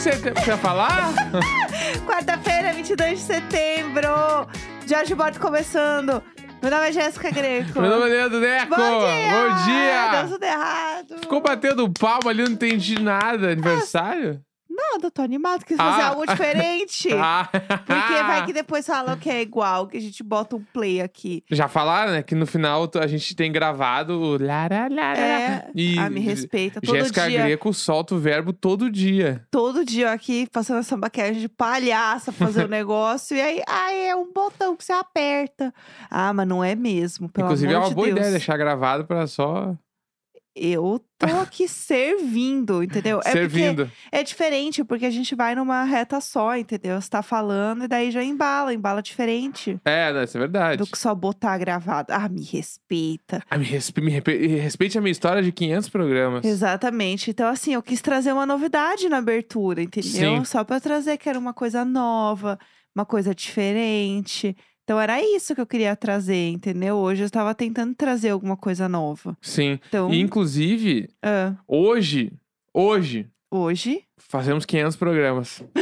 Quarta-feira, 22 de setembro. Quer falar? Quarta-feira, 22 de setembro. Jorge Borges começando. Meu nome é Jéssica Greco. Meu nome é Leandro Neco. Bom dia! Bom dia! Deu tudo errado. Ficou batendo palma ali, não entendi nada. Aniversário? Nada, tô animado. Quis fazer Ah. algo diferente. Ah. Porque vai que depois falam que é igual, que a gente bota um play aqui. Já falaram, né? Que no final a gente tem gravado o lara, lara, É. E ah, me respeita. Todo Jéssica dia. Greco solta o verbo todo dia. Todo dia aqui passando essa maquiagem de palhaça fazer o negócio. E aí, ai, é um botão que você aperta. Ah, mas não é mesmo. Pelo Inclusive, é amor uma de boa Deus. ideia deixar gravado pra só Eu tô aqui servindo, entendeu? É porque servindo. é diferente, porque a gente vai numa reta só, entendeu? Você tá falando e daí já embala, embala diferente É, não, isso é verdade. do que só botar gravado. Ah, me respeita. Ah, me, respe- me repe- respeite a minha história de 500 programas. Exatamente. Então, assim, eu quis trazer uma novidade na abertura, entendeu? Sim. Só pra trazer que era uma coisa nova, uma coisa diferente. Então, era isso que eu queria trazer, entendeu? Hoje eu estava tentando trazer alguma coisa nova. Sim. Então, E, inclusive, ah, hoje, hoje, hoje. fazemos 500 programas.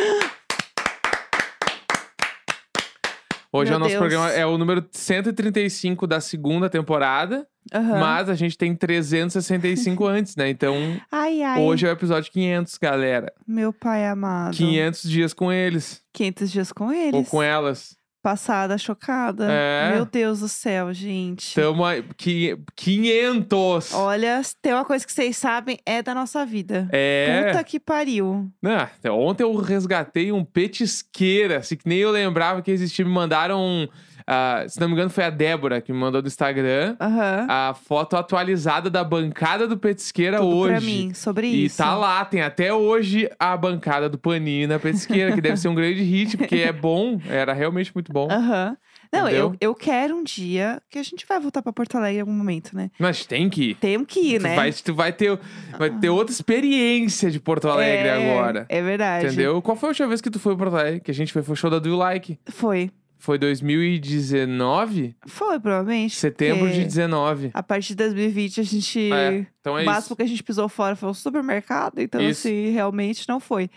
Hoje Meu é o nosso Deus. programa, é o número 135 da segunda temporada, aham. mas a gente tem 365 antes, né? Então, Ai, ai. hoje é o episódio 500, galera. Meu pai amado. 500 dias com eles, 500 dias com eles. ou com elas. Passada, chocada. É. Meu Deus do céu, gente. Tamo aí, qui- 500! Olha, tem uma coisa que vocês sabem, é da nossa vida. É. Puta que pariu. Ah, ontem eu resgatei um petisqueira, assim, que nem eu lembrava que existia. Me mandaram, um, ah, se não me engano, foi a Débora que me mandou no Instagram Aham. a foto atualizada da bancada do petisqueira Tudo hoje. pra mim, sobre E isso. tá lá, tem até hoje a bancada do Panini na petisqueira, que deve ser um grande hit, porque é bom, era realmente muito bom. Aham. Não, eu, Entendeu? eu quero um dia que a gente vai voltar pra Porto Alegre em algum momento, né? Mas tem que ir. Temos que ir, Tu né? vai, tu vai, ter, vai ter outra experiência de Porto Alegre é, agora. É verdade. Entendeu? Qual foi a última vez que tu foi pra Porto Alegre? Que a gente foi, foi o show da Do You Like. Foi. Foi 2019? Foi, provavelmente. Setembro de porque 19. A partir de 2020 a gente. É, então é o isso. máximo que a gente pisou fora foi o supermercado, então Isso. assim, realmente não foi.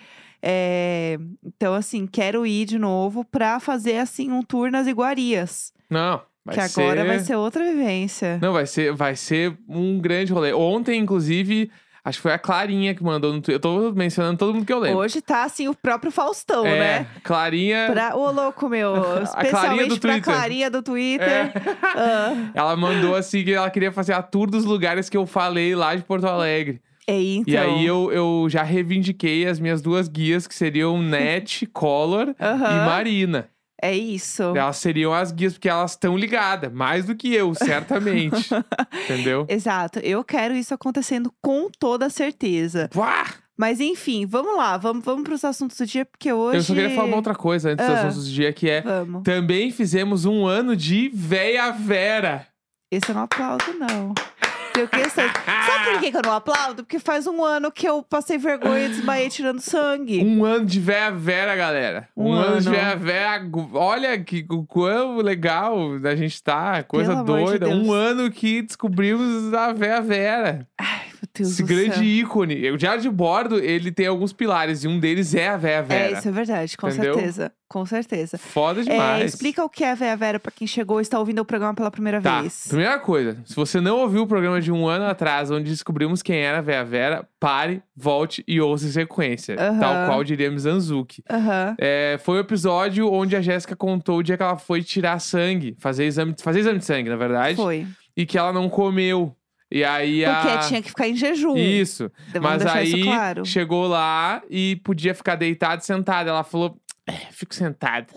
É, então, assim, quero ir de novo pra fazer, assim, um tour nas iguarias. Não, vai que ser... agora vai ser outra vivência. Não, vai ser, vai ser um grande rolê. Ontem, inclusive, acho que foi a Clarinha que mandou no Twitter. Eu tô mencionando todo mundo que eu lembro. Hoje tá, assim, o próprio Faustão, é, né? Clarinha... Pra, ô, louco, meu. Clarinha Especialmente do pra Twitter. Clarinha do Twitter. É. Ah, Ela mandou assim que ela queria fazer a tour dos lugares que eu falei lá de Porto Alegre. é, então. E aí eu, eu já reivindiquei as minhas duas guias, que seriam Net, Collor e. Marina. É isso. Elas seriam as guias, porque elas estão ligadas, mais do que eu, certamente. Entendeu? Exato. Eu quero isso acontecendo com toda certeza. Uá! Mas enfim, vamos lá. Vamos, vamos pros assuntos do dia, porque hoje. Eu só queria falar uma outra coisa antes dos Ah. assuntos do dia, que é. Vamos. Também fizemos um ano de Véia Vera. Esse eu não aplaudo, não. Tenho questão. Sabe por que que eu não aplaudo? Porque faz um ano que eu passei vergonha e desmaiei tirando sangue. Um ano de Véia Vera, galera. Um, Um ano. de ano. Véia Vera. Olha que o quão legal a gente tá. Coisa Pelo amor de doida. Deus. um ano que descobrimos a Véia Vera. Ai, Deus Esse grande céu. ícone. O Diário de Bordo, ele tem alguns pilares. E um deles é a Véia Vera. É, isso é verdade, com Entendeu? certeza. Com certeza. Foda É, demais. explica o que é a Véia Vera pra quem chegou e está ouvindo o programa pela primeira Tá, vez. primeira coisa, se você não ouviu o programa de um ano atrás, onde descobrimos quem era a Vera Vera, pare, volte e ouça em sequência. Aham. Tal qual diria Mizanzuki. Aham. É, foi o episódio onde a Jéssica contou o dia que ela foi tirar sangue, fazer exame, fazer exame de sangue, na verdade, Foi. e que ela não comeu. E aí a... Porque tinha que ficar em jejum. Isso. Vamos Mas aí claro. chegou lá e podia ficar deitada e sentada. Ela falou: "É, fico sentada.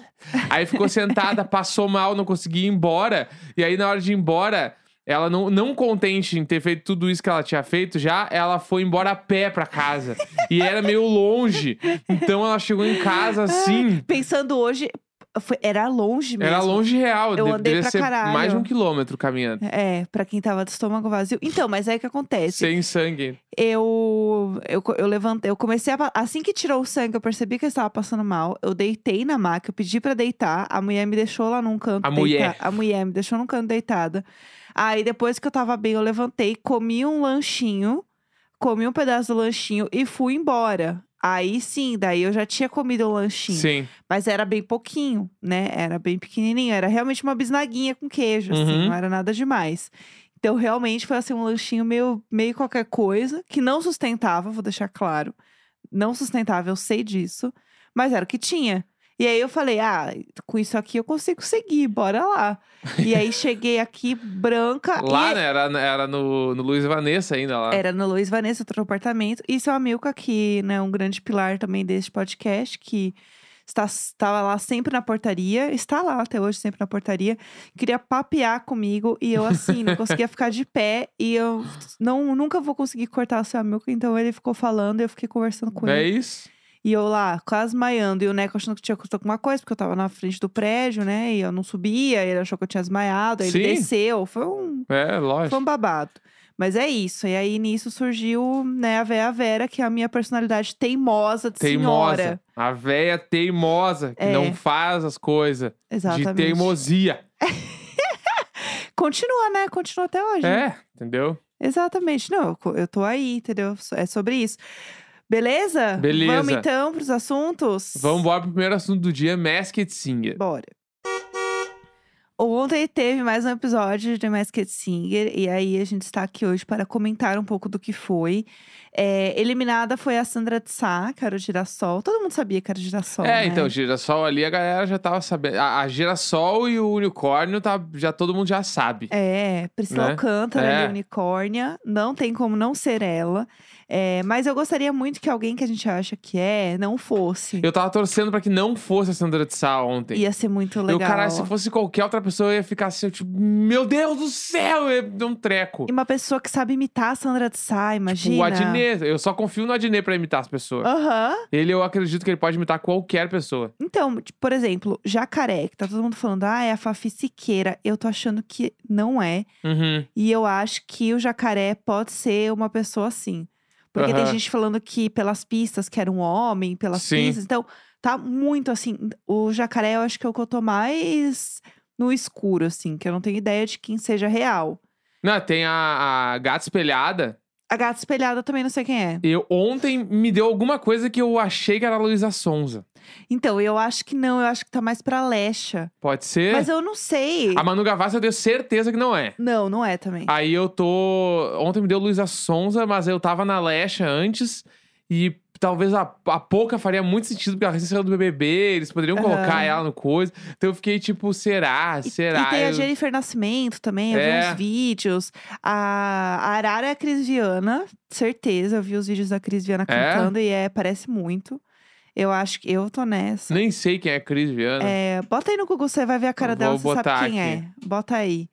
Aí ficou sentada, passou mal, não conseguia ir embora. E aí, na hora de ir embora, ela não, não contente em ter feito tudo isso que ela tinha feito já, ela foi embora a pé pra casa. e era meio longe. Então ela chegou em casa assim. Pensando hoje, foi- era longe mesmo. Era longe real. Eu de- andei pra ser caralho. mais de um quilômetro caminhando. É, pra quem tava de estômago vazio. Então, mas aí o que acontece? Sem sangue. Eu, eu, eu levantei, eu comecei a. Assim que tirou o sangue, eu percebi que eu estava passando mal. Eu deitei na maca, eu pedi pra deitar. A mulher me deixou lá num canto. A mulher. deita- A mulher me deixou num canto deitada. Aí depois que eu tava bem, eu levantei, comi um lanchinho, comi um pedaço do lanchinho e fui embora. Aí sim, daí eu já tinha comido um lanchinho. Sim. Mas era bem pouquinho, né? Era bem pequenininho. Era realmente uma bisnaguinha com queijo, assim. Uhum. Não era nada demais. Então, realmente, foi assim, um lanchinho meio, meio qualquer coisa. Que não sustentava, vou deixar claro. Não sustentava, eu sei disso. Mas era o que tinha. E aí eu falei, ah, com isso aqui eu consigo seguir, bora lá. E aí cheguei aqui branca. Lá, e né? Era, era no, no Luiz Vanessa ainda lá. Era no Luiz Vanessa, outro apartamento. E seu Amilca, que né, um grande pilar também deste podcast, que está, estava lá sempre na portaria, está lá até hoje sempre na portaria. Queria papear comigo e eu, assim, não conseguia ficar de pé. E eu não, nunca vou conseguir cortar o seu Amilca, então ele ficou falando e eu fiquei conversando com É ele. isso? E eu lá, quase maiando. E o Neco achando que tinha acontecido alguma coisa, porque eu tava na frente do prédio, né? E eu não subia, ele achou que eu tinha desmaiado, aí ele Sim. desceu. Foi um, É, lógico. foi um babado. Mas é isso. E aí nisso surgiu, né, a Véia Vera, que é a minha personalidade teimosa de Teimosa. senhora. A véia teimosa, que É. não faz as coisas. Exatamente. De teimosia. Continua, né? Continua até hoje. É, entendeu? Exatamente. Não, eu tô aí, entendeu? É sobre isso. Beleza? Beleza. Vamos então pros assuntos? Vamos embora pro primeiro assunto do dia, Masked Singer. Bora. Ontem teve mais um episódio de The Masked Singer, e aí a gente está aqui hoje para comentar um pouco do que foi. É, eliminada foi a Sandra de Sá, que era o girassol. Todo mundo sabia que era o girassol. É, né? então, girassol ali, a galera já tava sabendo. A, a girassol e o unicórnio, tá, já todo mundo já sabe. É, Priscila Né? Alcântara, É. ali, unicórnia. Não tem como não ser ela. É, mas eu gostaria muito que alguém que a gente acha que é, não fosse. Eu tava torcendo pra que não fosse a Sandra de Sá ontem. Ia ser muito Eu, legal. caralho, se fosse qualquer outra pessoa, eu ia ficar assim, eu, tipo, meu Deus do céu, eu ia dar um treco. E uma pessoa que sabe imitar a Sandra de Sá, imagina. O Adnet, eu só confio no Adnet pra imitar as pessoas. Aham. Ele, eu acredito que ele pode imitar qualquer pessoa. Então, tipo, por exemplo, jacaré, que tá todo mundo falando, ah, é a Fafi Siqueira. Eu tô achando que não é. Uhum. E eu acho que o jacaré pode ser uma pessoa assim. Porque tem Aham. gente falando que pelas pistas que era um homem, pelas Sim. pistas. Então, tá muito assim. O jacaré eu acho que é o que eu tô mais no escuro, assim, que eu não tenho ideia de quem seja real. Não, tem a, a gata espelhada. A gata espelhada eu também não sei quem é. Eu, ontem me deu alguma coisa que eu achei que era a Luísa Sonza. Então, eu acho que não, eu acho que tá mais pra Lecha. Pode ser? Mas eu não sei. A Manu Gavassi eu tenho certeza que não é. Não, não é também. Aí eu tô. Ontem me deu Luísa Sonza, mas eu tava na Lecha antes. E talvez a, a Pouca faria muito sentido, porque ela recém saiu do BBB, eles poderiam Aham. colocar ela no coisa. Então eu fiquei tipo, será? E- será? E tem a Eu- Jennifer Nascimento também, eu É. vi uns vídeos. A, a Arara é a Cris Viana, certeza. Eu vi os vídeos da Cris Viana É? cantando e é, parece muito. Eu acho que eu tô nessa. Nem sei quem é Cris Viana. É, bota aí no Google, você vai ver a cara Eu dela, vou você sabe botar quem aqui. é. Bota aí.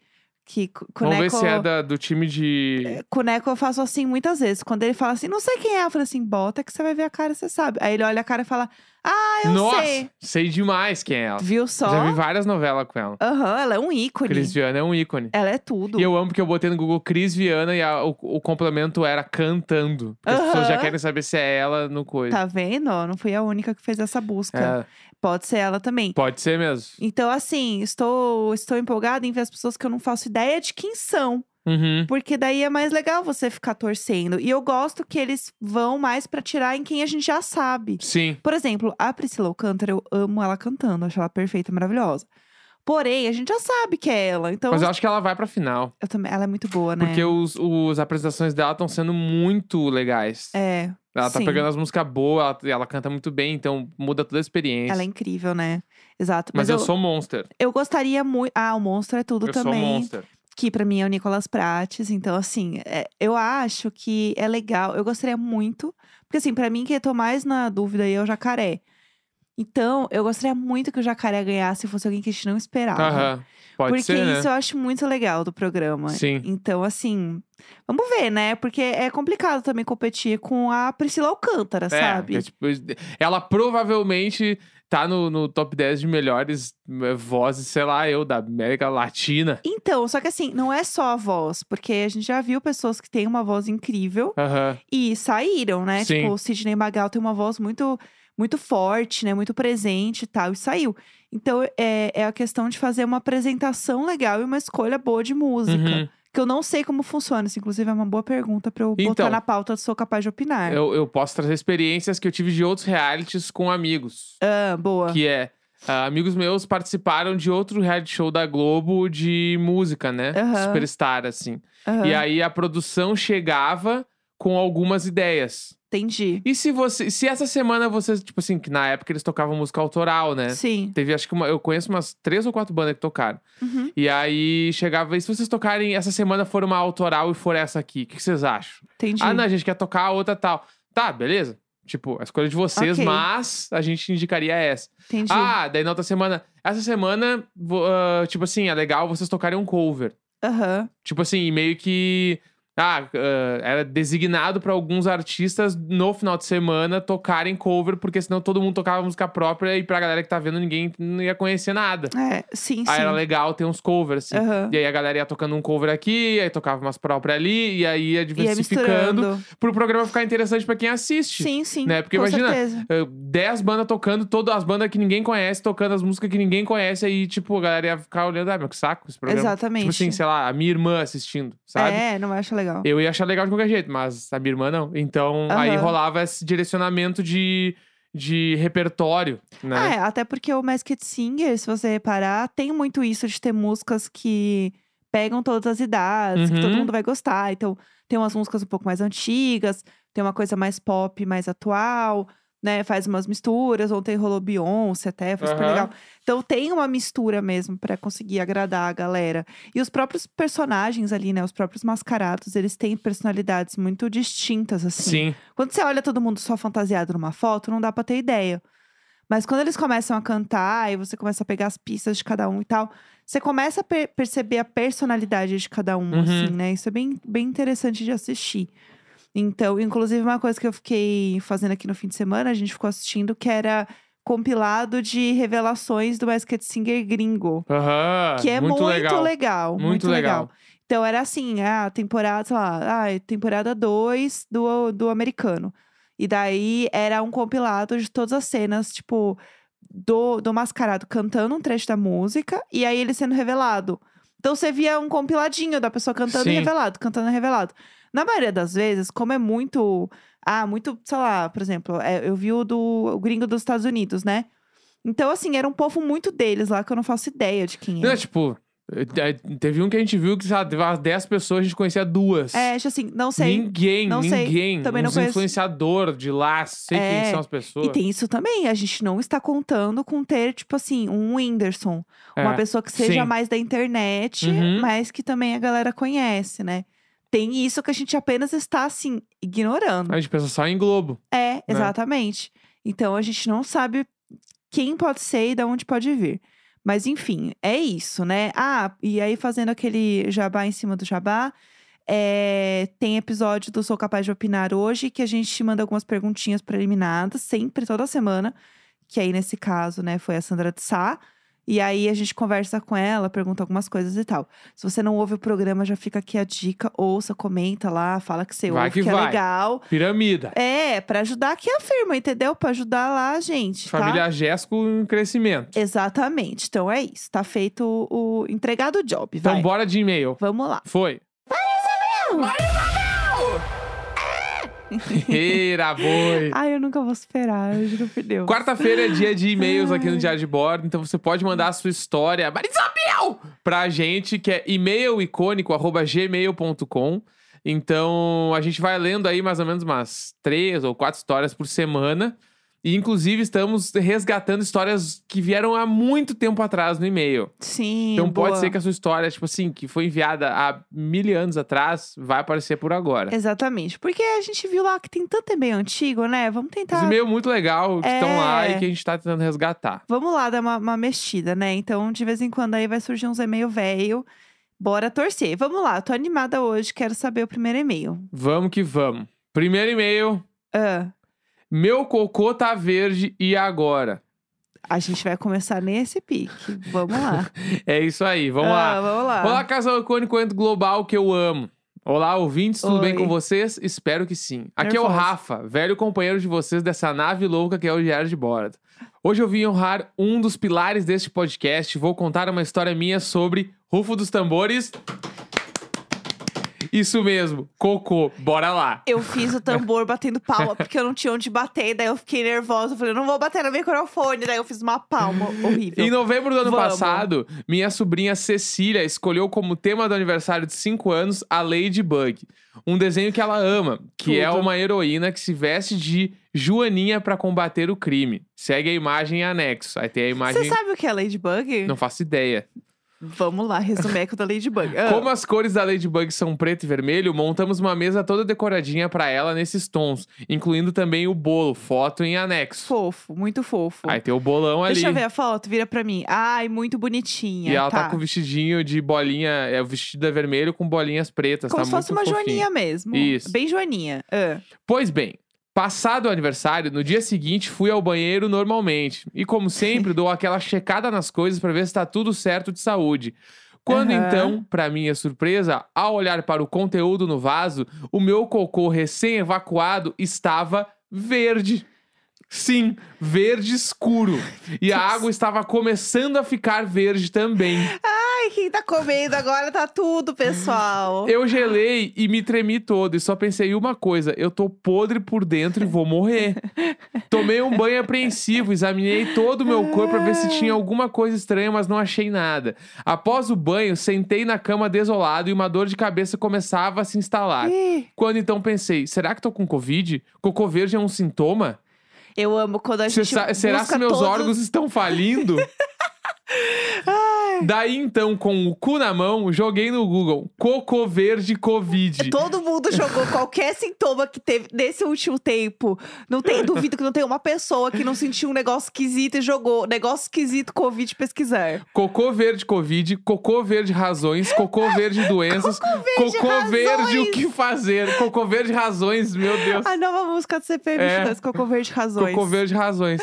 Que cu- Vamos ver Cuneco, se é da- do time de. Cuneco eu faço assim muitas vezes. Quando ele fala assim, não sei quem é, eu falo assim, bota que você vai ver a cara, você sabe. Aí ele olha a cara e fala, ah, eu Nossa, sei. sei demais quem é ela. Viu só? Já vi várias novelas com ela. Aham, ela é um ícone. Cris Viana é um ícone. Ela é tudo. E eu amo porque eu botei no Google Cris Viana e a- o, o complemento era cantando. Porque as pessoas já querem saber se é ela no coisa. Tá vendo? Não fui a única que fez essa busca. É, Pode ser ela também. pode ser mesmo. Então, assim, estou, estou empolgada em ver as pessoas que eu não faço ideia de quem são. Uhum. Porque daí é mais legal você ficar torcendo. E eu gosto que eles vão mais pra tirar em quem a gente já sabe. Sim. Por exemplo, a Priscila Alcântara, eu amo ela cantando, acho ela perfeita, maravilhosa. Porém, a gente já sabe que é ela. Então, Mas eu acho que ela vai pra final. eu também, ela é muito boa, né? Porque os, os apresentações dela estão sendo muito legais. É, ela tá sim. pegando as músicas boas, ela, ela canta muito bem, então muda toda a experiência. ela é incrível, né? Exato. Mas, Mas, eu, sou monster. eu gostaria muito. Ah, o monstro é tudo eu sou também. monster. que pra mim é o Nicolas Prates. Então, assim, é, eu acho que é legal. Eu gostaria muito. Porque, assim, pra mim, quem eu tô mais na dúvida aí é o jacaré. Então, eu gostaria muito que o jacaré ganhasse se fosse alguém que a gente não esperava. Aham. Pode Porque ser, né? isso eu acho muito legal do programa. Sim. Então, assim, vamos ver, né? Porque é complicado também competir com a Priscila Alcântara, É, sabe? é tipo, ela provavelmente tá no, no top 10 de melhores eh, vozes, sei lá, eu, da América Latina. Então, só que assim, não é só a voz, porque a gente já viu pessoas que têm uma voz incrível Aham. e saíram, né? Sim. Tipo, o Sidney Magal tem uma voz muito muito forte, né? Muito presente e tal, e saiu. Então, é, é a questão de fazer uma apresentação legal e uma escolha boa de música. Uhum. Que eu não sei como funciona. Isso, inclusive, é uma boa pergunta pra eu botar Então, na pauta. Sou capaz de opinar. Eu, eu posso trazer experiências que eu tive de outros realities com amigos. Ah, boa. Que é. ah, amigos meus participaram de outro reality show da Globo de música, né? Aham. Superstar, assim. Aham, E aí a produção chegava com algumas ideias. Entendi. E se você. Se essa semana vocês, tipo assim, que na época eles tocavam música autoral, né? Sim. Teve, acho que uma, eu conheço umas três ou quatro bandas que tocaram. Uhum. E aí chegava, e se vocês tocarem essa semana for uma autoral e for essa aqui, o que, que vocês acham? Entendi. Ah, não, a gente quer tocar a outra tal. Tá, beleza. Tipo, a escolha de vocês, Ok. mas a gente indicaria essa. Entendi. Ah, daí na outra semana. Essa semana, ah, tipo assim, é legal vocês tocarem um cover. Aham. Tipo assim, meio que. Ah, ah, era designado pra alguns artistas no final de semana tocarem cover, porque senão todo mundo tocava música própria e pra galera que tá vendo ninguém não ia conhecer nada. É, sim, sim. Aí era legal ter uns covers, assim. Aham. E aí a galera ia tocando um cover aqui, aí tocava umas próprias ali, e aí ia Ia diversificando misturando. pro programa ficar interessante pra quem assiste. Sim, sim. né? Porque com imagina, certeza. Uh, Dez bandas tocando, todas as bandas que ninguém conhece, tocando as músicas que ninguém conhece, aí, tipo, a galera ia ficar olhando, ah, meu, que saco esse programa. Exatamente. Tipo assim, sei lá, a minha irmã assistindo, sabe? É, não acho legal. Eu ia achar legal de qualquer jeito, mas a minha irmã não. Então, aí rolava esse direcionamento de, de repertório, né? Ah, é, até porque o Masked Singer, se você reparar, tem muito isso de ter músicas que pegam todas as idades, que todo Uhum. mundo vai gostar. Então, tem umas músicas um pouco mais antigas, tem uma coisa mais pop, mais atual, né? Faz umas misturas. Ontem rolou Beyoncé até, foi super Aham. legal. Então, tem uma mistura mesmo pra conseguir agradar a galera. E os próprios personagens ali, né? Os próprios mascarados, eles têm personalidades muito distintas, assim. Sim. Quando você olha todo mundo só fantasiado numa foto, não dá pra ter ideia. Mas quando eles começam a cantar e você começa a pegar as pistas de cada um e tal, você começa a per- perceber a personalidade de cada um, Uhum. assim, né? Isso é bem, bem interessante de assistir. Então, inclusive, uma coisa que eu fiquei fazendo aqui no fim de semana, a gente ficou assistindo, que era compilado de revelações do Basket Singer gringo. Aham. Que é muito, legal. legal. Muito Muito, legal. legal. Então era assim, a temporada, sei lá, ah, temporada 2 do, do americano. E daí era um compilado de todas as cenas, tipo, do, do mascarado cantando um trecho da música e aí ele sendo revelado. Então você via um compiladinho da pessoa cantando e Sim. revelado, cantando e revelado. Na maioria das vezes, como é muito. Ah, muito, sei lá, por exemplo, é, eu vi o do o gringo dos Estados Unidos, né? Então, assim, era um povo muito deles lá que eu não faço ideia de quem Não, é. tipo, eh, teve um que a gente viu que, sei lá, teve umas 10 pessoas, a gente conhecia duas. É, assim, não sei. Ninguém, não sei. ninguém. Também não conheço. influenciador de lá, sei quem É, são as pessoas. E tem isso também, a gente não está contando com ter, tipo assim, um Whindersson. Uma É, pessoa que seja sim. mais da internet, Uhum. mas que também a galera conhece, né? Tem isso que a gente apenas está, assim, ignorando. A gente pensa só em Globo. É, exatamente. Então a gente não sabe quem pode ser e de onde pode vir. Mas enfim, é isso, né? Ah, e aí fazendo aquele jabá em cima do jabá, é, tem episódio do Sou Capaz de Opinar hoje, que a gente manda algumas perguntinhas preliminadas, sempre, toda semana. Que aí, nesse caso, né, foi a Sandra de Sá. E aí a gente conversa com ela, pergunta algumas coisas e tal. Se você não ouve o programa, já fica aqui a dica. Ouça, comenta lá, fala que você Vai ouve, que que, é vai. legal. Piramida. É, pra ajudar aqui a firma, entendeu? Pra ajudar lá a gente, tá? Família Jéssico em crescimento. Exatamente. Então é isso. Tá feito o, o entregado o job, vai. Então bora de e-mail. Vamos lá. Foi. Eira, boi. Ai, eu nunca vou superar, eu juro por Deus. Quarta-feira é dia de e-mails aqui no Diário de Bordo, então você pode mandar a sua história, Marisabel, pra gente, que é e-mailicônico.gmail.com. Então, a gente vai lendo aí mais ou menos umas três ou quatro histórias por semana. E, inclusive, estamos resgatando histórias que vieram há muito tempo atrás no e-mail. Sim, Então, pode boa. ser que a sua história, tipo assim, que foi enviada há mil anos atrás, vai aparecer por agora. Exatamente. Porque a gente viu lá que tem tanto e-mail antigo, né? Vamos Os tentar. e-mails muito legal que estão lá É. e que a gente tá tentando resgatar. Vamos lá dar uma, uma mexida, né? Então, de vez em quando aí vai surgir uns e-mail velho. Bora torcer. Vamos lá, tô animada hoje, quero saber o primeiro e-mail. Vamos que vamos. Primeiro e-mail. Ah, Meu cocô tá verde e agora? a gente vai começar nesse pique. Vamos lá. É isso aí, vamos Ah, lá. Vamos lá. Olá, casal icônico ento global que eu amo. Olá, ouvintes, tudo bem Oi. com vocês? Espero que sim. Aqui é o. Rafa, velho companheiro de vocês dessa nave louca que é o Diário de Bordo. Hoje eu vim honrar um dos pilares deste podcast. Vou contar uma história minha sobre Rufo dos Tambores. Isso mesmo, cocô. Bora lá. Eu fiz o tambor batendo palma, porque eu não tinha onde bater. Daí eu fiquei nervosa. Eu falei, não vou bater no microfone. Daí eu fiz uma palma horrível. Em novembro do ano Vamos. passado, minha sobrinha Cecília escolheu como tema do aniversário de 5 anos a Ladybug. Um desenho que ela ama, que é Tudo. uma heroína que se veste de Joaninha pra combater o crime. Segue a imagem em anexo. Aí tem a Você imagem. sabe o que é Ladybug? Não faço ideia. Vamos lá, resumeco da Ladybug. Ah, Como as cores da Ladybug são preto e vermelho, montamos uma mesa toda decoradinha pra ela nesses tons, incluindo também o bolo, foto em anexo. Fofo, muito fofo. Aí tem o bolão ali. Deixa eu ver a foto, vira pra mim. Ai, muito bonitinha. E ela tá. tá com o vestidinho de bolinha, é o vestido é vermelho com bolinhas pretas, Como tá se fosse uma fofinho. joaninha mesmo. Isso. Bem joaninha. Ah. Pois bem, passado o aniversário, no dia seguinte fui ao banheiro normalmente. E como sempre, dou aquela checada nas coisas pra ver se tá tudo certo de saúde. Quando Aham. então, pra minha surpresa, ao olhar para o conteúdo no vaso, o meu cocô recém-evacuado estava verde. Sim, verde escuro. E a água estava começando a ficar verde também. Ai, quem tá comendo agora tá tudo, pessoal. Eu gelei e me tremi todo e só pensei uma coisa: eu tô podre por dentro e vou morrer. Tomei um banho apreensivo, examinei todo o meu corpo pra ver se tinha alguma coisa estranha, mas não achei nada. Após o banho, sentei na cama desolado e uma dor de cabeça começava a se instalar. Ih, Quando então pensei, será que tô com Covid? Cocô verde é um sintoma? Eu amo quando a gente sa- será que meus todos... órgãos estão falindo? Daí então, com o cu na mão, joguei no Google Cocô verde Covid. Todo mundo jogou qualquer sintoma que teve nesse último tempo. Não tem, duvido que não tem uma pessoa que não sentiu um negócio esquisito e jogou negócio esquisito Covid pesquisar. Cocô verde Covid, cocô verde razões, cocô verde doenças, verde cocô verde o que fazer, cocô verde razões, meu Deus. A nova música do CPM é. Cocô Verde Razões. Cocô verde razões.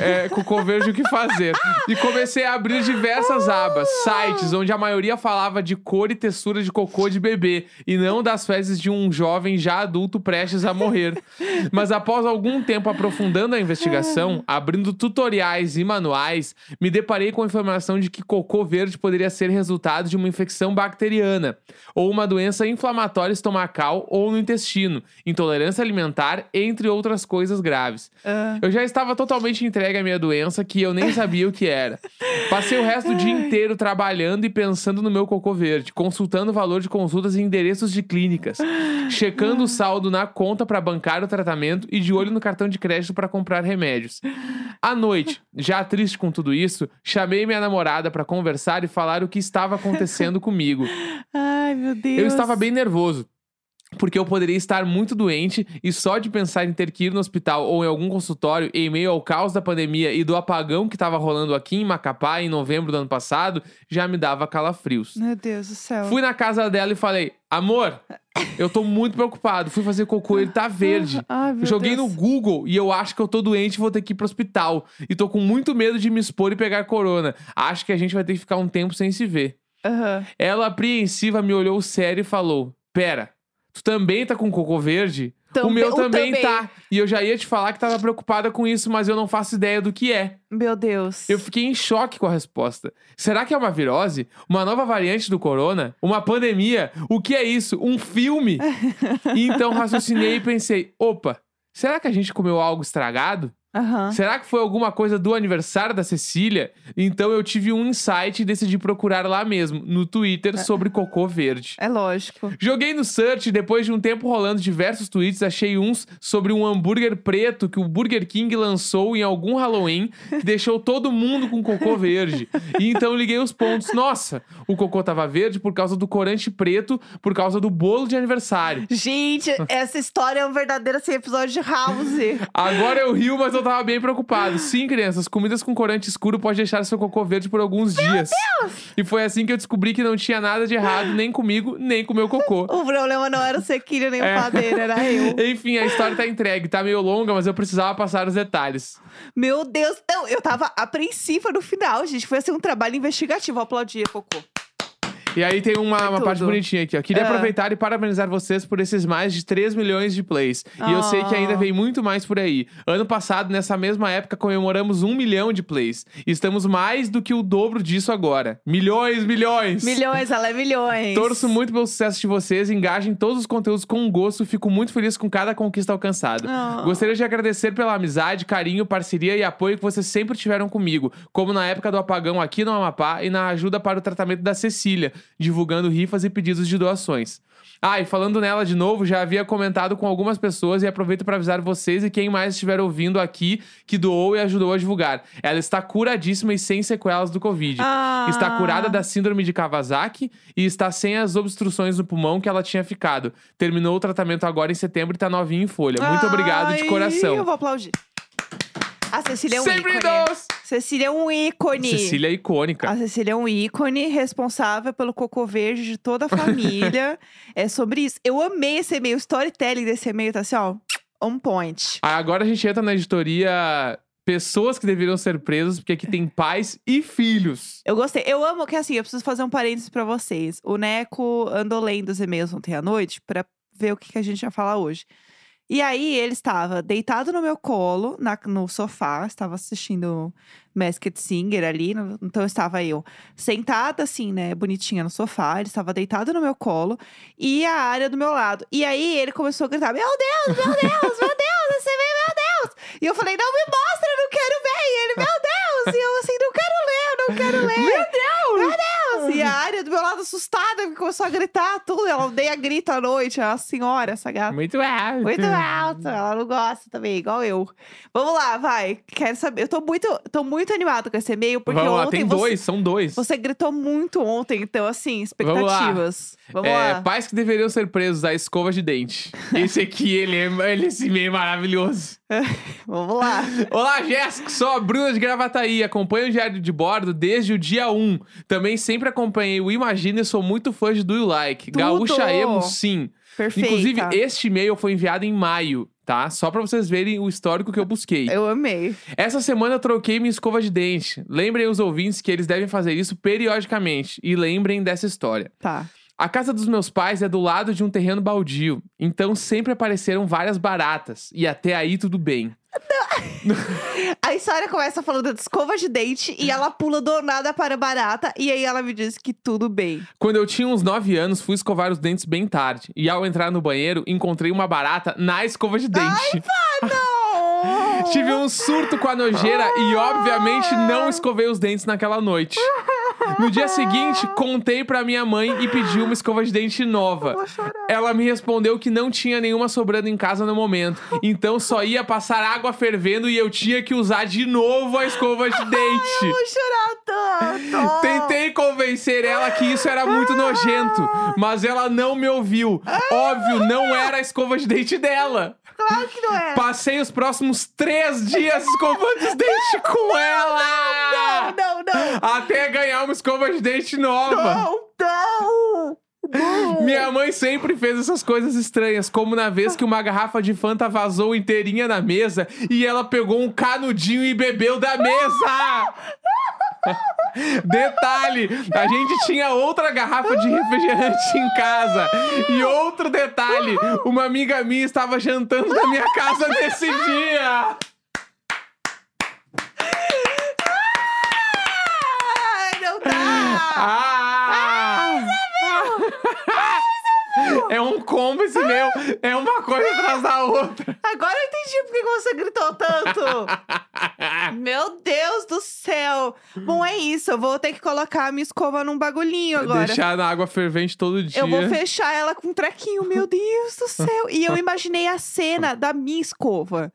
É, cocô verde o que fazer. E comecei a abrir diversas abas, sites onde a maioria falava de cor e textura de cocô de bebê e não das fezes de um jovem já adulto prestes a morrer. Mas após algum tempo aprofundando a investigação, abrindo tutoriais e manuais, me deparei com a informação de que cocô verde poderia ser resultado de uma infecção bacteriana ou uma doença inflamatória estomacal ou no intestino, intolerância alimentar, entre outras coisas graves. Ah. Eu já estava totalmente entregue à minha doença que eu nem sabia o que era. Passei o resto do dia inteiro trabalhando e pensando no meu cocô verde, consultando o valor de consultas e endereços de clínicas, checando o saldo na conta para bancar o tratamento e de olho no cartão de crédito para comprar remédios. À noite, já triste com tudo isso, chamei minha namorada para conversar e falar o que estava acontecendo comigo. Ai, meu Deus. Eu estava bem nervoso. Porque eu poderia estar muito doente e só de pensar em ter que ir no hospital ou em algum consultório em meio ao caos da pandemia e do apagão que estava rolando aqui em Macapá em novembro do ano passado, já me dava calafrios. Meu Deus do céu. Fui na casa dela e falei: Amor, eu tô muito preocupado. Fui fazer cocô, ele tá verde. Ai, meu Eu Joguei Deus. no Google e eu acho que eu tô doente e vou ter que ir pro hospital. E tô com muito medo de me expor e pegar corona. Acho que a gente vai ter que ficar um tempo sem se ver. Aham. Ela, apreensiva, me olhou sério e falou: Pera, tu também tá com cocô verde? o meu o também, também. tá. E eu já ia te falar que tava preocupada com isso, mas eu não faço ideia do que é. Meu Deus. Eu fiquei em choque com a resposta. Será que é uma virose? Uma nova variante do corona? Uma pandemia? O que é isso? Um filme? e então raciocinei e pensei: opa, será que a gente comeu algo estragado? Aham. Será que foi alguma coisa do aniversário da Cecília? Então eu tive um insight e decidi procurar lá mesmo, no Twitter, sobre cocô verde. É lógico. Joguei no search e depois de um tempo rolando diversos tweets, achei uns sobre um hambúrguer preto que o Burger King lançou em algum Halloween, que deixou todo mundo com cocô verde. E então liguei os pontos. Nossa, o cocô tava verde por causa do corante preto, por causa do bolo de aniversário. Gente, essa história é um verdadeiro assim, episódio de House. Agora eu rio, mas eu tava bem preocupado. Sim, crianças, comidas com corante escuro pode deixar seu cocô verde por alguns dias. E foi assim que eu descobri que não tinha nada de errado nem comigo, nem com meu cocô. O problema não era o sequilho nem É. o padeiro, era eu. Enfim, a história tá entregue. Tá meio longa, mas eu precisava passar os detalhes. Meu Deus, não, eu tava apreensiva no final, gente. Foi assim um trabalho investigativo. Aplaudir, Cocô. E aí tem uma, uma parte bonitinha aqui, ó. Queria Ah. aproveitar e parabenizar vocês por esses mais de 3 milhões de plays. E eu sei que ainda Ah. vem muito mais por aí. Ano passado, nessa mesma época, comemoramos um milhão de plays. E estamos mais do que o dobro disso agora. Milhões, milhões! Milhões, ela é milhões. Torço muito pelo sucesso de vocês, engajem todos os conteúdos com gosto, fico muito feliz com cada conquista alcançada. Ah. Gostaria de agradecer pela amizade, carinho, parceria e apoio que vocês sempre tiveram comigo, como na época do apagão aqui no Amapá e na ajuda para o tratamento da Cecília, divulgando rifas e pedidos de doações. Ah, e falando nela de novo, já havia comentado com algumas pessoas e aproveito para avisar vocês e quem mais estiver ouvindo aqui que doou e ajudou a divulgar. Ela está curadíssima e sem sequelas do Covid. Ah. Está curada da síndrome de Kawasaki e está sem as obstruções no pulmão que ela tinha ficado. Terminou o tratamento agora em setembro e tá novinha em folha. Muito obrigado de coração. Eu vou aplaudir. A Cecília é um Sempre ícone. doce! Cecília é um ícone. Cecília é icônica. A Cecília é um ícone responsável pelo cocô verde de toda a família. é sobre isso. Eu amei esse e-mail. O storytelling desse e-mail tá assim, ó, on point. Agora a gente entra na editoria pessoas que deveriam ser presas, porque aqui tem pais e filhos. Eu gostei. Eu amo que assim, eu preciso fazer um parênteses pra vocês. O Neco andou lendo os e-mails ontem à noite pra ver o que, que a gente ia falar hoje. E aí ele estava deitado no meu colo, na- no sofá, estava assistindo Masked Singer ali, no- então estava eu sentada assim, né, bonitinha no sofá, ele estava deitado no meu colo e a área do meu lado. E aí ele começou a gritar: Meu Deus, meu Deus, meu Deus, você vê, meu Deus! E eu falei: Não me mostra, eu não quero ver! E ele: Meu Deus! E eu assim: Não quero ler, eu não quero ler! Meu Deus! E a área do meu lado assustada começou a gritar tudo. Ela odeia grito à noite, é uma senhora, essa gata. Muito alto. Muito alto, ela não gosta também, igual eu. Vamos lá, vai. Quero saber. Eu tô muito, tô muito animada com esse e-mail, porque Vamos lá, ontem tem você, dois, são dois. você gritou muito ontem, então assim, Vamos lá. expectativas. Vamos É, lá. pais que deveriam ser presos à escova de dente. Esse aqui, ele é ele, esse meio é maravilhoso. Vamos lá. Olá, Jéssica, sou a Bruna de Gravataí. Acompanho o Diário de Bordo desde o dia 1. Também sempre acompanhei o Imagina e sou muito fã de Do You Like. Tudo! Gaúcha Emo, sim. Perfeita. Inclusive, este e-mail foi enviado em maio, tá? Só pra vocês verem o histórico que eu busquei. Eu amei. Essa semana eu troquei minha escova de dente. Lembrem os ouvintes que eles devem fazer isso periodicamente. E lembrem dessa história. Tá. A casa dos meus pais é do lado de um terreno baldio, então sempre apareceram várias baratas. E até aí tudo bem. A história começa falando de escova de dente e ela pula do nada para barata. E aí ela me diz que tudo bem. Quando eu tinha uns 9 anos, fui escovar os dentes bem tarde. E ao entrar no banheiro, encontrei uma barata na escova de dente. Não! Tive um surto com a nojeira e, obviamente, não escovei os dentes naquela noite. No dia seguinte, contei pra minha mãe e pedi uma escova de dente nova. Ela me respondeu que não tinha nenhuma sobrando em casa no momento. Então só ia passar água fervendo e eu tinha que usar de novo a escova de dente. Vou chorar tanto. Tentei convencer ela que isso era muito nojento, mas ela não me ouviu. Óbvio, não era a escova de dente dela. Claro que não é. Passei os próximos três dias escovando os dentes com ela! Não, não, não. Até ganhar uma escova de dente nova. Não, não. Não. Minha mãe sempre fez essas coisas estranhas, como na vez que uma garrafa de Fanta vazou inteirinha na mesa e ela pegou um canudinho e bebeu da mesa. Detalhe, a gente tinha outra garrafa de refrigerante em casa. E outro detalhe, uma amiga minha estava jantando na minha casa nesse dia. Ai, não dá. Ah! É um combo esse meu. É uma coisa atrás da outra. Agora eu entendi por que você gritou tanto. Meu Deus do céu. Bom, é isso. Eu vou ter que colocar a minha escova num bagulhinho agora. Deixar na água fervente todo dia. Eu vou fechar ela com um trequinho, meu Deus do céu. E eu imaginei a cena da minha escova.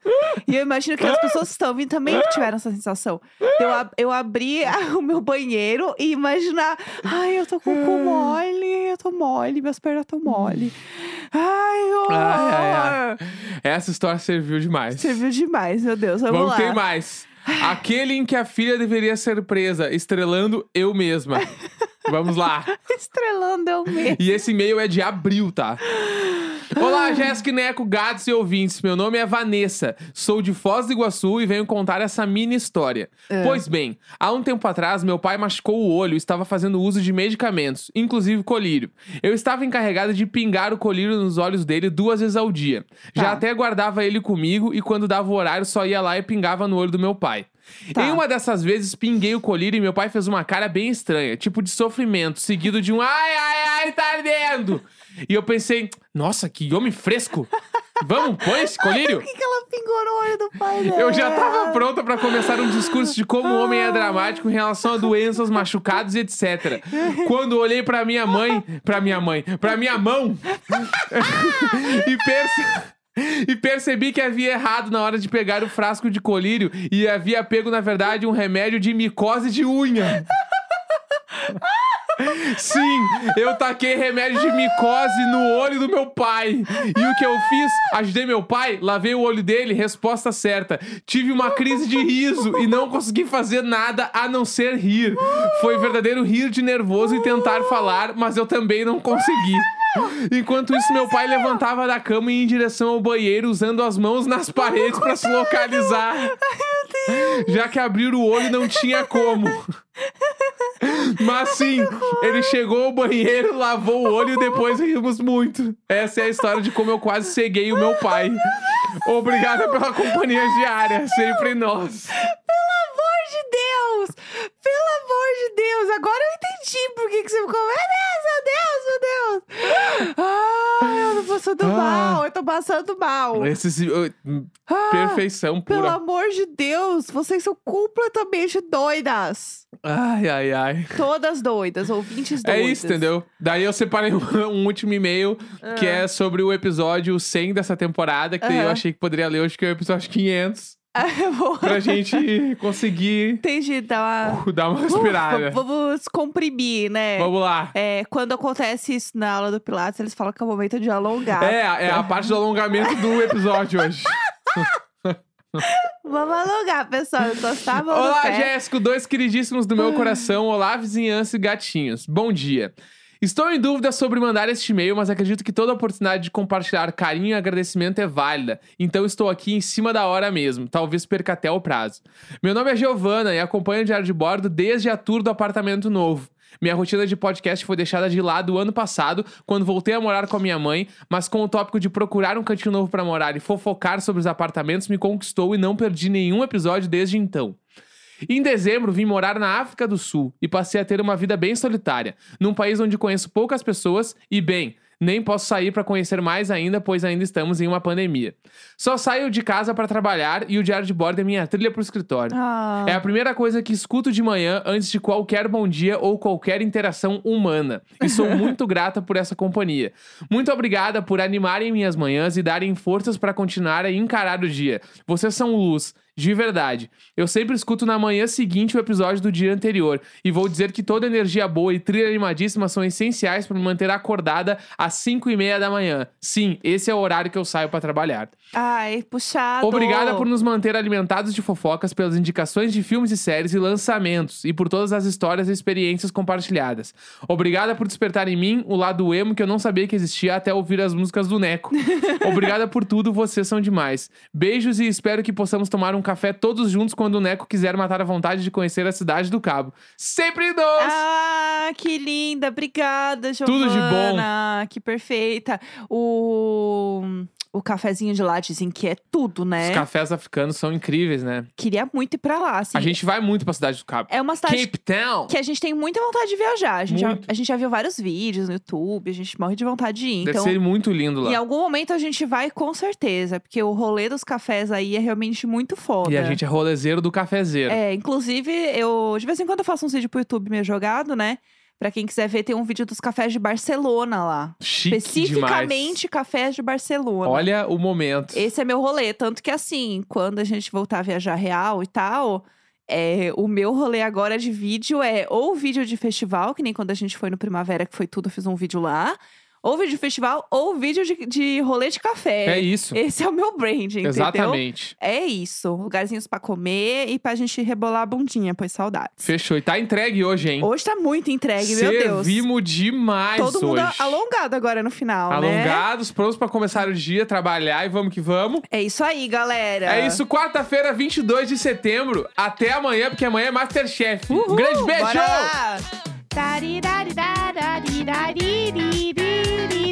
E eu imagino que as pessoas que estão ouvindo também tiveram essa sensação. Eu, ab- eu abri o meu banheiro e imaginar, ai, eu tô com o cu mole, eu tô mole, minhas pernas tão mole. Ai, horror. Ai, ai, ai. Essa história serviu demais. Serviu demais, meu Deus. Vamos, Vamos lá. ter mais. Aquele em que a filha deveria ser presa, estrelando eu mesma. Vamos lá. Estrelando eu mesmo. E esse e-mail é de abril, tá? Olá, Jéssica, Neco, gatos e ouvintes. Meu nome é Vanessa. Sou de Foz do Iguaçu e venho contar essa mini história. É. Pois bem, há um tempo atrás, meu pai machucou o olho e estava fazendo uso de medicamentos, inclusive colírio. Eu estava encarregada de pingar o colírio nos olhos dele duas vezes ao dia. Já Tá. até guardava ele comigo e quando dava o horário só ia lá e pingava no olho do meu pai. Tá. Em uma dessas vezes, pinguei o colírio e meu pai fez uma cara bem estranha, tipo de sofrimento, seguido de um ai, ai, ai, tá ardendo. E eu pensei, nossa, que homem fresco. Vamos, põe esse colírio? Por que, que ela pingou no olho do pai dela? Eu já tava pronta pra começar um discurso de como o homem é dramático em relação a doenças, machucados e etc. Quando olhei pra minha mãe, pra minha mãe, pra minha mão e perce- E percebi que havia errado na hora de pegar o frasco de colírio e havia pego, na verdade, um remédio de micose de unha. Sim, eu taquei remédio de micose no olho do meu pai. E o que eu fiz? Ajudei meu pai, lavei o olho dele, resposta certa. Tive uma crise de riso e não consegui fazer nada a não ser rir. Foi verdadeiro rir de nervoso e tentar falar, mas eu também não consegui. Enquanto isso, meu pai levantava da cama e ia em direção ao banheiro, usando as mãos nas paredes pra se localizar. Já que abrir o olho não tinha como. Mas sim, ele chegou ao banheiro, lavou o olho e depois rimos muito. Essa é a história de como eu quase ceguei o meu pai. Obrigada pela companhia diária, sempre nós. Pelo amor de Deus! Pelo amor de Deus! Agora eu entendi por que, que você ficou. Meu Deus, meu Deus, meu Deus! Ah, eu tô passando Ah. mal, eu tô passando mal. Esse, uh, Ah, perfeição Pelo pura. amor de Deus, vocês são completamente doidas. Ai, ai, ai. Todas doidas, ouvintes É doidas. isso, entendeu? Daí eu separei um, um último e-mail que é sobre o episódio 100 dessa temporada, que eu achei que poderia ler hoje, que é o episódio 500, Ah, eu vou- pra gente conseguir Entendi, dá uma... dar uma respirada. Uh, vamos comprimir, né? Vamos lá. É, quando acontece isso na aula do Pilates, eles falam que é o momento de alongar. É, é a parte do alongamento do episódio hoje. Vamos alongar, pessoal. Encostar a mão no Olá. Jéssico, dois queridíssimos do meu coração. Olá, vizinhança e gatinhos. Bom dia. Estou em dúvida sobre mandar este e-mail, mas acredito que toda oportunidade de compartilhar carinho e agradecimento é válida. Então estou aqui em cima da hora mesmo. Talvez perca até o prazo. Meu nome é Giovana e acompanho o Diário de Bordo desde a tour do apartamento novo. Minha rotina de podcast foi deixada de lado ano passado, quando voltei a morar com a minha mãe, mas com o tópico de procurar um cantinho novo para morar e fofocar sobre os apartamentos me conquistou e não perdi nenhum episódio desde então. Em dezembro, vim morar na África do Sul e passei a ter uma vida bem solitária, num país onde conheço poucas pessoas e, bem, nem posso sair para conhecer mais ainda, pois ainda estamos em uma pandemia. Só saio de casa para trabalhar e o diário de bordo é minha trilha pro escritório. Ah, É a primeira coisa que escuto de manhã antes de qualquer bom dia ou qualquer interação humana. E sou muito grata por essa companhia. Muito obrigada por animarem minhas manhãs e darem forças para continuar a encarar o dia. Vocês são luz. De verdade. Eu sempre escuto na manhã seguinte o episódio do dia anterior. E vou dizer que toda energia boa e trilha animadíssima são essenciais para me manter acordada às 5 e meia da manhã. Sim, esse é o horário que eu saio para trabalhar. Ai, puxado. Obrigada por nos manter alimentados de fofocas, pelas indicações de filmes e séries e lançamentos, e por todas as histórias e experiências compartilhadas. Obrigada por despertar em mim o lado emo que eu não sabia que existia até ouvir as músicas do Neco. Obrigada por tudo, vocês são demais. Beijos e espero que possamos tomar um café todos juntos quando o Neco quiser matar a vontade de conhecer a cidade do Cabo. Sempre nós! Ah, que linda. Obrigada, Giovana. Tudo de bom. Que perfeita. O... O cafezinho de lá dizem que é tudo, né? Os cafés africanos são incríveis, né? Queria muito ir pra lá, assim. A gente vai muito pra cidade do Cabo. É uma cidade Cape Town! que a gente tem muita vontade de viajar. A gente, já, a gente já viu vários vídeos no YouTube, a gente morre de vontade de ir. Deve Então, ser muito lindo lá. em algum momento a gente vai com certeza, porque o rolê dos cafés aí é realmente muito foda. E a gente é rolezeiro do cafezeiro. É, inclusive, eu de vez em quando eu faço uns vídeos pro YouTube meio jogado, né? Pra quem quiser ver, tem um vídeo dos cafés de Barcelona lá. Chique Especificamente demais. cafés de Barcelona. Olha o momento. Esse é meu rolê. Tanto que, assim, quando a gente voltar a viajar real e tal, é, o meu rolê agora de vídeo é ou vídeo de festival, que nem quando a gente foi no Primavera, que foi tudo, eu fiz um vídeo lá. Ou vídeo de festival, ou vídeo de, de rolê de café. É isso. Esse é o meu branding, entendeu? Exatamente. É isso. Lugarzinhos pra comer e pra gente rebolar a bundinha, pois saudades. Fechou. E tá entregue hoje, hein? Hoje tá muito entregue, meu Deus. Servimos demais Todo mundo hoje. alongado agora no final, né? Alongados, prontos pra começar o dia, trabalhar e vamos que vamos. É isso aí, galera. É isso, quarta-feira, 22 de setembro. Até amanhã, porque amanhã é Masterchef. Um Uhul, grande beijo! Bora lá. Da dee da dee da da dee da dee dee dee dee.